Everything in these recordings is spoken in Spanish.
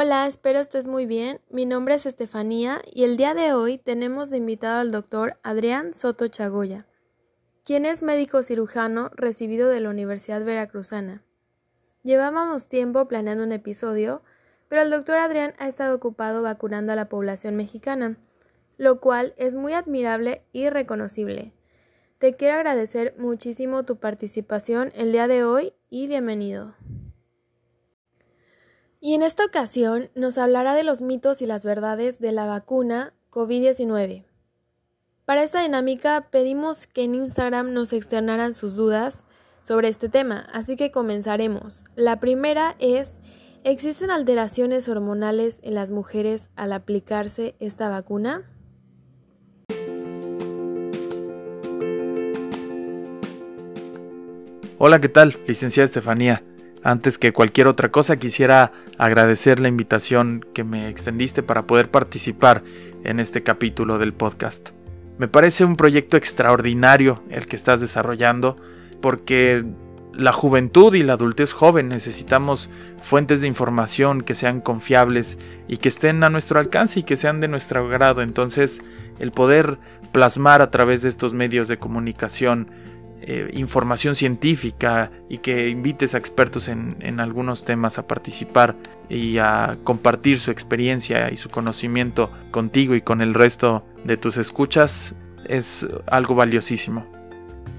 Hola, espero estés muy bien. Mi nombre es Estefanía y el día de hoy tenemos de invitado al doctor Adrián Soto Chagoya, quien es médico cirujano recibido de la Universidad Veracruzana. Llevábamos tiempo planeando un episodio, pero el doctor Adrián ha estado ocupado vacunando a la población mexicana, lo cual es muy admirable y reconocible. Te quiero agradecer muchísimo tu participación el día de hoy y bienvenido. Y en esta ocasión nos hablará de los mitos y las verdades de la vacuna COVID-19. Para esta dinámica pedimos que en Instagram nos externaran sus dudas sobre este tema, así que comenzaremos. La primera es, ¿existen alteraciones hormonales en las mujeres al aplicarse esta vacuna? Hola, ¿qué tal? Licenciada Estefanía. Antes que cualquier otra cosa quisiera agradecer la invitación que me extendiste para poder participar en este capítulo del podcast. Me parece un proyecto extraordinario el que estás desarrollando porque la juventud y la adultez joven necesitamos fuentes de información que sean confiables y que estén a nuestro alcance y que sean de nuestro agrado. Entonces, el poder plasmar a través de estos medios de comunicación eh, información científica y que invites a expertos en, en, algunos temas a participar y a compartir su experiencia y su conocimiento contigo y con el resto de tus escuchas es algo valiosísimo.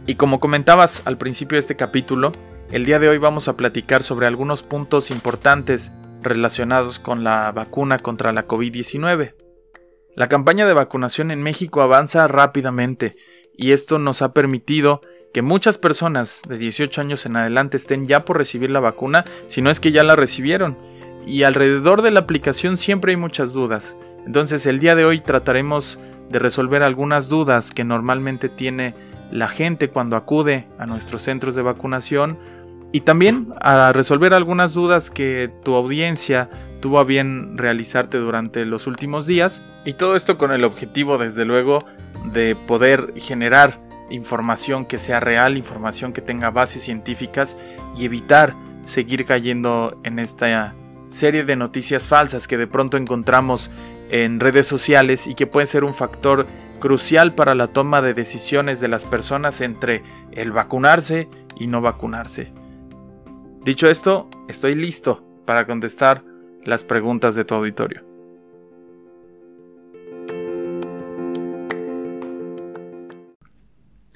Y como comentabas al principio de este capítulo, el día de hoy vamos a platicar sobre algunos puntos importantes relacionados con la vacuna contra la COVID-19. La campaña de vacunación en México avanza rápidamente y esto nos ha permitido que muchas personas de 18 años en adelante estén ya por recibir la vacuna, si no es que ya la recibieron. Y alrededor de la aplicación siempre hay muchas dudas. Entonces el día de hoy trataremos de resolver algunas dudas que normalmente tiene la gente cuando acude a nuestros centros de vacunación y también a resolver algunas dudas que tu audiencia tuvo a bien realizarte durante los últimos días y todo esto con el objetivo desde luego de poder generar información que sea real, información que tenga bases científicas y evitar seguir cayendo en esta serie de noticias falsas que de pronto encontramos en redes sociales y que pueden ser un factor crucial para la toma de decisiones de las personas entre el vacunarse y no vacunarse. Dicho esto, estoy listo para contestar las preguntas de tu auditorio.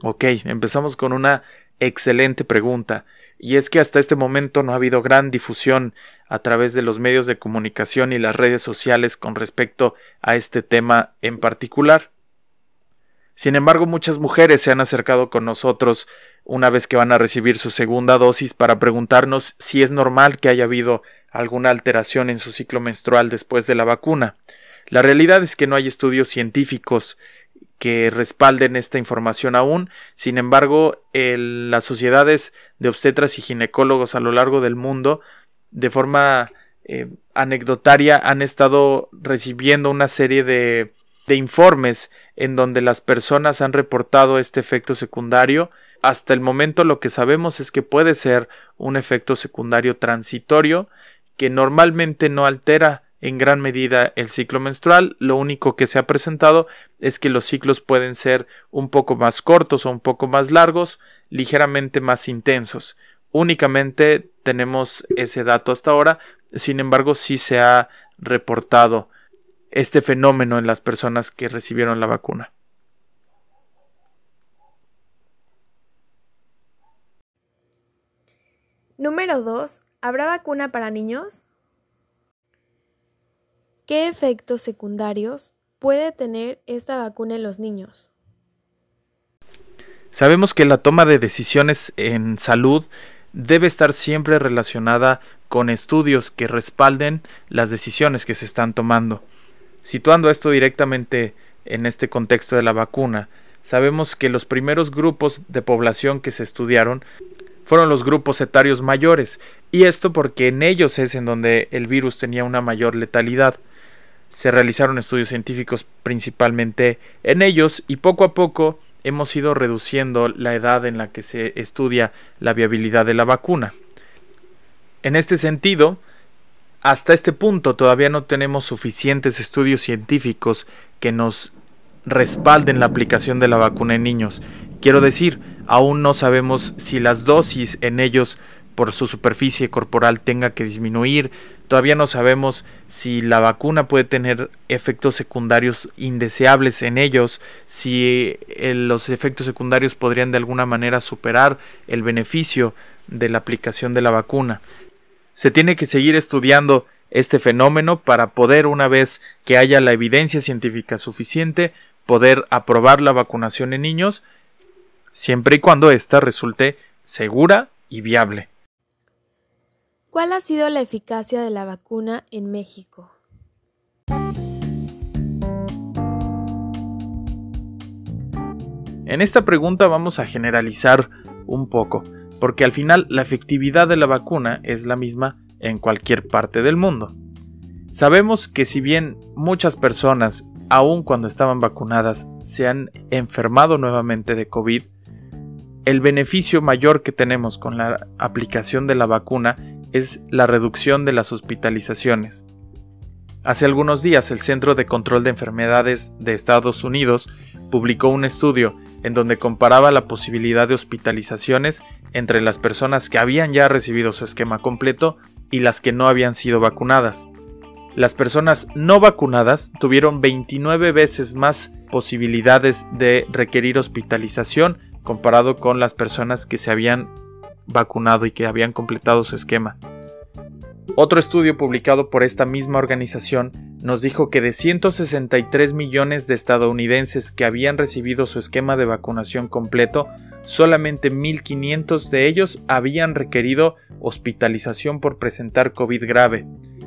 Ok, empezamos con una excelente pregunta, y es que hasta este momento no ha habido gran difusión a través de los medios de comunicación y las redes sociales con respecto a este tema en particular. Sin embargo, muchas mujeres se han acercado con nosotros una vez que van a recibir su segunda dosis para preguntarnos si es normal que haya habido alguna alteración en su ciclo menstrual después de la vacuna. La realidad es que no hay estudios científicos que respalden esta información aún. Sin embargo, las sociedades de obstetras y ginecólogos a lo largo del mundo, de forma eh, anecdotaria, han estado recibiendo una serie de, de informes en donde las personas han reportado este efecto secundario. Hasta el momento lo que sabemos es que puede ser un efecto secundario transitorio que normalmente no altera en gran medida el ciclo menstrual. Lo único que se ha presentado es que los ciclos pueden ser un poco más cortos o un poco más largos, ligeramente más intensos. Únicamente tenemos ese dato hasta ahora, sin embargo sí se ha reportado este fenómeno en las personas que recibieron la vacuna. Número 2. ¿Habrá vacuna para niños? ¿Qué efectos secundarios puede tener esta vacuna en los niños? Sabemos que la toma de decisiones en salud debe estar siempre relacionada con estudios que respalden las decisiones que se están tomando. Situando esto directamente en este contexto de la vacuna, sabemos que los primeros grupos de población que se estudiaron fueron los grupos etarios mayores, y esto porque en ellos es en donde el virus tenía una mayor letalidad se realizaron estudios científicos principalmente en ellos y poco a poco hemos ido reduciendo la edad en la que se estudia la viabilidad de la vacuna. En este sentido, hasta este punto todavía no tenemos suficientes estudios científicos que nos respalden la aplicación de la vacuna en niños. Quiero decir, aún no sabemos si las dosis en ellos por su superficie corporal tenga que disminuir. Todavía no sabemos si la vacuna puede tener efectos secundarios indeseables en ellos, si eh, los efectos secundarios podrían de alguna manera superar el beneficio de la aplicación de la vacuna. Se tiene que seguir estudiando este fenómeno para poder, una vez que haya la evidencia científica suficiente, poder aprobar la vacunación en niños, siempre y cuando ésta resulte segura y viable. ¿Cuál ha sido la eficacia de la vacuna en México? En esta pregunta vamos a generalizar un poco, porque al final la efectividad de la vacuna es la misma en cualquier parte del mundo. Sabemos que si bien muchas personas, aun cuando estaban vacunadas, se han enfermado nuevamente de COVID, el beneficio mayor que tenemos con la aplicación de la vacuna es la reducción de las hospitalizaciones. Hace algunos días el Centro de Control de Enfermedades de Estados Unidos publicó un estudio en donde comparaba la posibilidad de hospitalizaciones entre las personas que habían ya recibido su esquema completo y las que no habían sido vacunadas. Las personas no vacunadas tuvieron 29 veces más posibilidades de requerir hospitalización comparado con las personas que se habían vacunado y que habían completado su esquema. Otro estudio publicado por esta misma organización nos dijo que de 163 millones de estadounidenses que habían recibido su esquema de vacunación completo, solamente 1.500 de ellos habían requerido hospitalización por presentar COVID grave.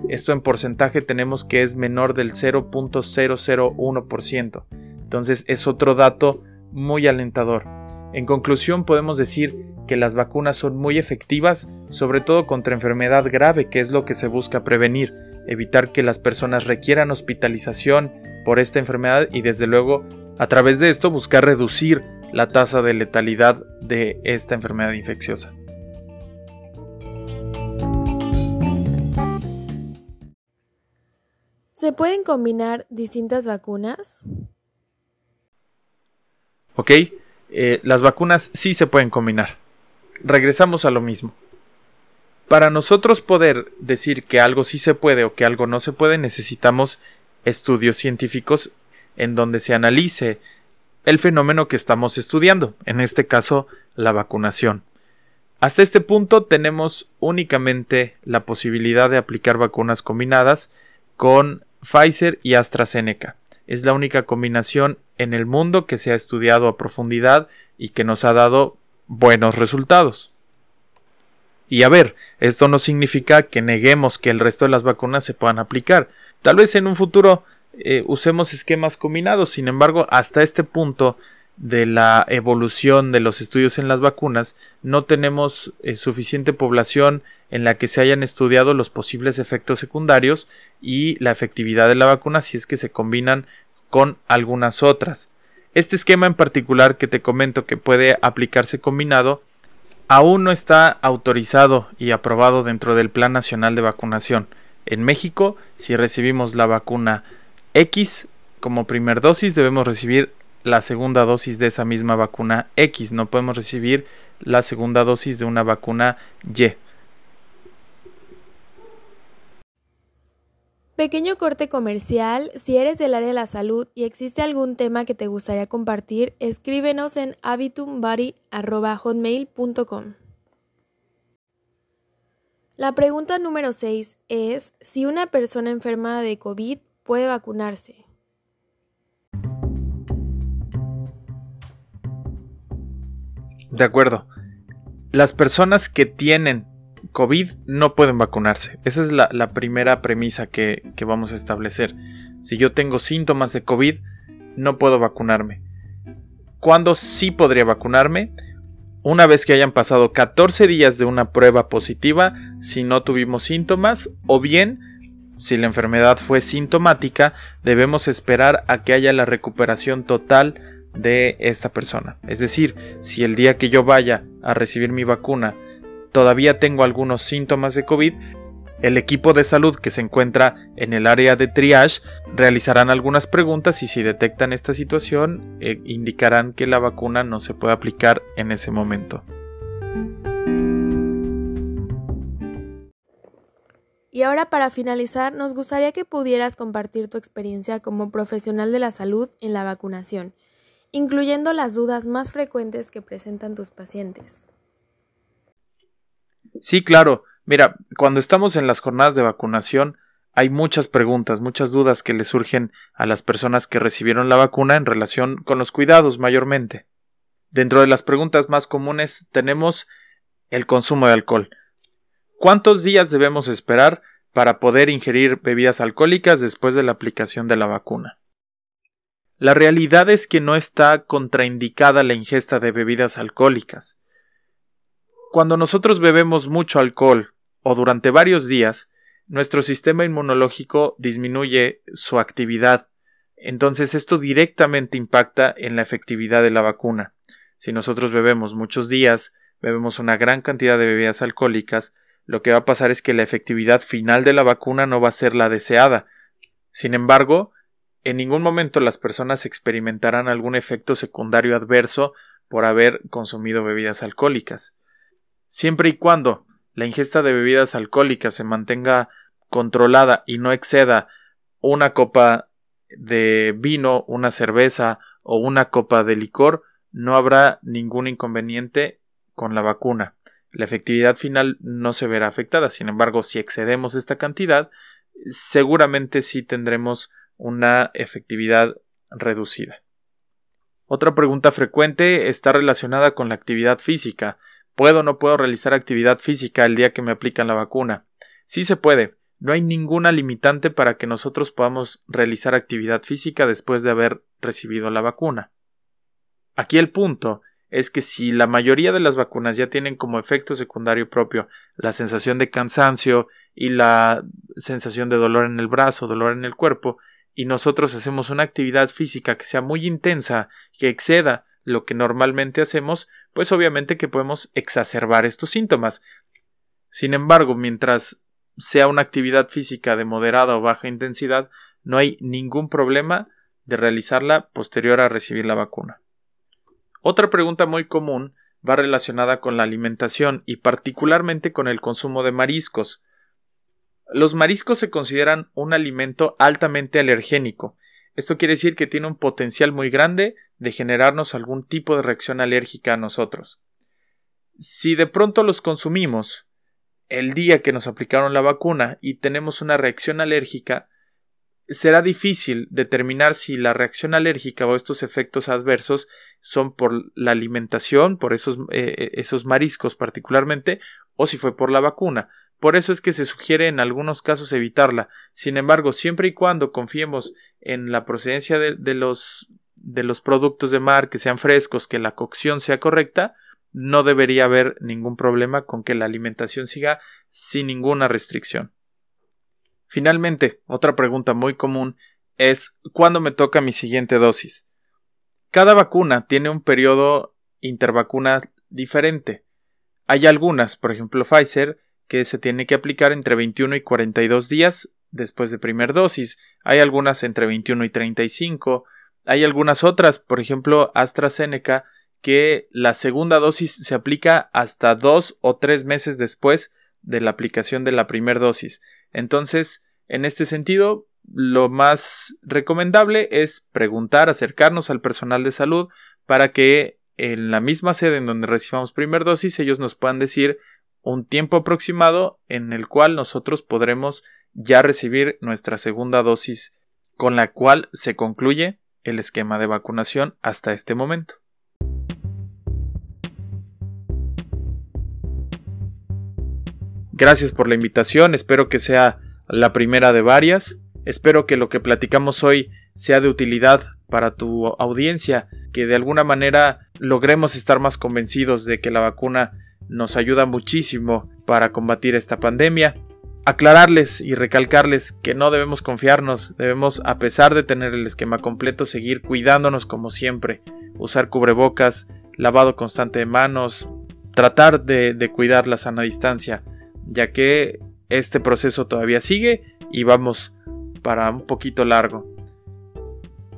Esto en porcentaje tenemos que es menor del 0.001%. Entonces es otro dato muy alentador. En conclusión podemos decir que las vacunas son muy efectivas, sobre todo contra enfermedad grave, que es lo que se busca prevenir, evitar que las personas requieran hospitalización por esta enfermedad y desde luego a través de esto buscar reducir la tasa de letalidad de esta enfermedad infecciosa. ¿Se pueden combinar distintas vacunas? Ok, eh, las vacunas sí se pueden combinar regresamos a lo mismo. Para nosotros poder decir que algo sí se puede o que algo no se puede, necesitamos estudios científicos en donde se analice el fenómeno que estamos estudiando, en este caso la vacunación. Hasta este punto tenemos únicamente la posibilidad de aplicar vacunas combinadas con Pfizer y AstraZeneca. Es la única combinación en el mundo que se ha estudiado a profundidad y que nos ha dado buenos resultados. Y a ver, esto no significa que neguemos que el resto de las vacunas se puedan aplicar. Tal vez en un futuro eh, usemos esquemas combinados, sin embargo, hasta este punto de la evolución de los estudios en las vacunas, no tenemos eh, suficiente población en la que se hayan estudiado los posibles efectos secundarios y la efectividad de la vacuna si es que se combinan con algunas otras. Este esquema en particular que te comento que puede aplicarse combinado aún no está autorizado y aprobado dentro del Plan Nacional de Vacunación. En México, si recibimos la vacuna X como primer dosis, debemos recibir la segunda dosis de esa misma vacuna X. No podemos recibir la segunda dosis de una vacuna Y. Pequeño corte comercial, si eres del área de la salud y existe algún tema que te gustaría compartir, escríbenos en habitumbody.hotmail.com. La pregunta número 6 es si una persona enferma de COVID puede vacunarse. De acuerdo. Las personas que tienen COVID no pueden vacunarse. Esa es la, primera premisa que, que vamos a establecer. Si yo tengo síntomas de COVID, no puedo vacunarme. ¿Cuándo sí podría vacunarme? Una vez que hayan pasado 14 días de una prueba positiva, si no tuvimos síntomas, o bien, si la enfermedad fue sintomática, debemos esperar a que haya la recuperación total de esta persona. Es decir, si el día que yo vaya a recibir mi vacuna todavía tengo algunos síntomas de COVID, El equipo de salud que se encuentra en el área de triage realizarán algunas preguntas y si detectan esta situación eh, indicarán que la vacuna no se puede aplicar en ese momento. Y ahora para finalizar, nos gustaría que pudieras compartir tu experiencia como profesional de la salud en la vacunación, incluyendo las dudas más frecuentes que presentan tus pacientes. Sí, claro. Mira, cuando estamos en las jornadas de vacunación, hay muchas preguntas, muchas dudas que le surgen a las personas que recibieron la vacuna en relación con los cuidados mayormente. Dentro de las preguntas más comunes tenemos el consumo de alcohol. ¿Cuántos días debemos esperar para poder ingerir bebidas alcohólicas después de la aplicación de la vacuna? La realidad es que no está contraindicada la ingesta de bebidas alcohólicas. Cuando nosotros bebemos mucho alcohol o durante varios días, nuestro sistema inmunológico disminuye su actividad. Entonces esto directamente impacta en la efectividad de la vacuna. Si nosotros bebemos muchos días, bebemos una gran cantidad de bebidas alcohólicas, lo que va a pasar es que la efectividad final de la vacuna no va a ser la deseada. Sin embargo, en ningún momento las personas experimentarán algún efecto secundario adverso por haber consumido bebidas alcohólicas. Siempre y cuando la ingesta de bebidas alcohólicas se mantenga controlada y no exceda una copa de vino, una cerveza o una copa de licor, no habrá ningún inconveniente con la vacuna la efectividad final no se verá afectada. Sin embargo, si excedemos esta cantidad, seguramente sí tendremos una efectividad reducida. Otra pregunta frecuente está relacionada con la actividad física. ¿Puedo o no puedo realizar actividad física el día que me aplican la vacuna? Sí se puede. No hay ninguna limitante para que nosotros podamos realizar actividad física después de haber recibido la vacuna. Aquí el punto es que si la mayoría de las vacunas ya tienen como efecto secundario propio la sensación de cansancio y la sensación de dolor en el brazo, dolor en el cuerpo, y nosotros hacemos una actividad física que sea muy intensa, que exceda lo que normalmente hacemos, pues obviamente que podemos exacerbar estos síntomas. Sin embargo, mientras sea una actividad física de moderada o baja intensidad, no hay ningún problema de realizarla posterior a recibir la vacuna. Otra pregunta muy común va relacionada con la alimentación y particularmente con el consumo de mariscos. Los mariscos se consideran un alimento altamente alergénico. Esto quiere decir que tiene un potencial muy grande de generarnos algún tipo de reacción alérgica a nosotros. Si de pronto los consumimos el día que nos aplicaron la vacuna y tenemos una reacción alérgica, será difícil determinar si la reacción alérgica o estos efectos adversos son por la alimentación, por esos, eh, eh, esos mariscos particularmente, o si fue por la vacuna. Por eso es que se sugiere en algunos casos evitarla. Sin embargo, siempre y cuando confiemos en la procedencia de, de los de los productos de mar que sean frescos, que la cocción sea correcta, no debería haber ningún problema con que la alimentación siga sin ninguna restricción. Finalmente, otra pregunta muy común es ¿cuándo me toca mi siguiente dosis? Cada vacuna tiene un periodo intervacuna diferente. Hay algunas, por ejemplo Pfizer, que se tiene que aplicar entre 21 y 42 días después de primer dosis. Hay algunas entre 21 y 35. Hay algunas otras, por ejemplo AstraZeneca, que la segunda dosis se aplica hasta dos o tres meses después de la aplicación de la primera dosis. Entonces, en este sentido, lo más recomendable es preguntar, acercarnos al personal de salud para que en la misma sede en donde recibamos primer dosis ellos nos puedan decir un tiempo aproximado en el cual nosotros podremos ya recibir nuestra segunda dosis con la cual se concluye el esquema de vacunación hasta este momento. Gracias por la invitación, espero que sea la primera de varias. Espero que lo que platicamos hoy sea de utilidad para tu audiencia, que de alguna manera logremos estar más convencidos de que la vacuna nos ayuda muchísimo para combatir esta pandemia. Aclararles y recalcarles que no debemos confiarnos, debemos, a pesar de tener el esquema completo, seguir cuidándonos como siempre, usar cubrebocas, lavado constante de manos, tratar de, cuidar la sana distancia, ya que este proceso todavía sigue y vamos para un poquito largo.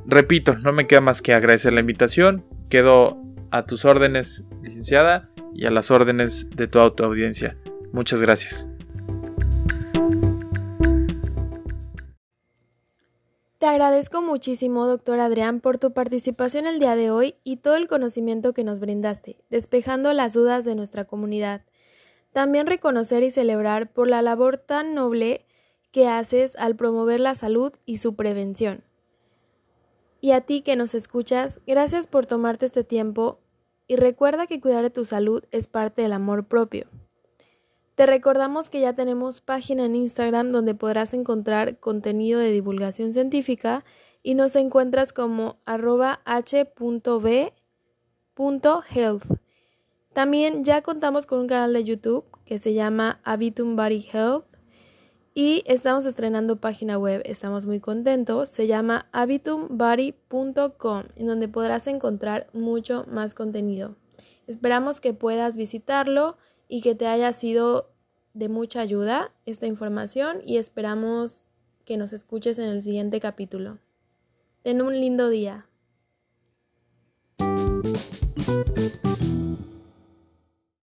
Repito, no me queda más que agradecer la invitación. Quedo a tus órdenes, licenciada, y a las órdenes de toda tu audiencia. Muchas gracias. Te agradezco muchísimo, doctor Adrián, por tu participación el día de hoy y todo el conocimiento que nos brindaste, despejando las dudas de nuestra comunidad. También reconocer y celebrar por la labor tan noble que haces al promover la salud y su prevención. Y a ti que nos escuchas, gracias por tomarte este tiempo y recuerda que cuidar de tu salud es parte del amor propio. Te recordamos que ya tenemos página en Instagram donde podrás encontrar contenido de divulgación científica y nos encuentras como arroba h.b.health. También ya contamos con un canal de YouTube que se llama Habitum Body Health y estamos estrenando página web, estamos muy contentos, se llama habitumbody.com en donde podrás encontrar mucho más contenido. Esperamos que puedas visitarlo y que te haya sido de mucha ayuda esta información y esperamos que nos escuches en el siguiente capítulo. Ten un lindo día.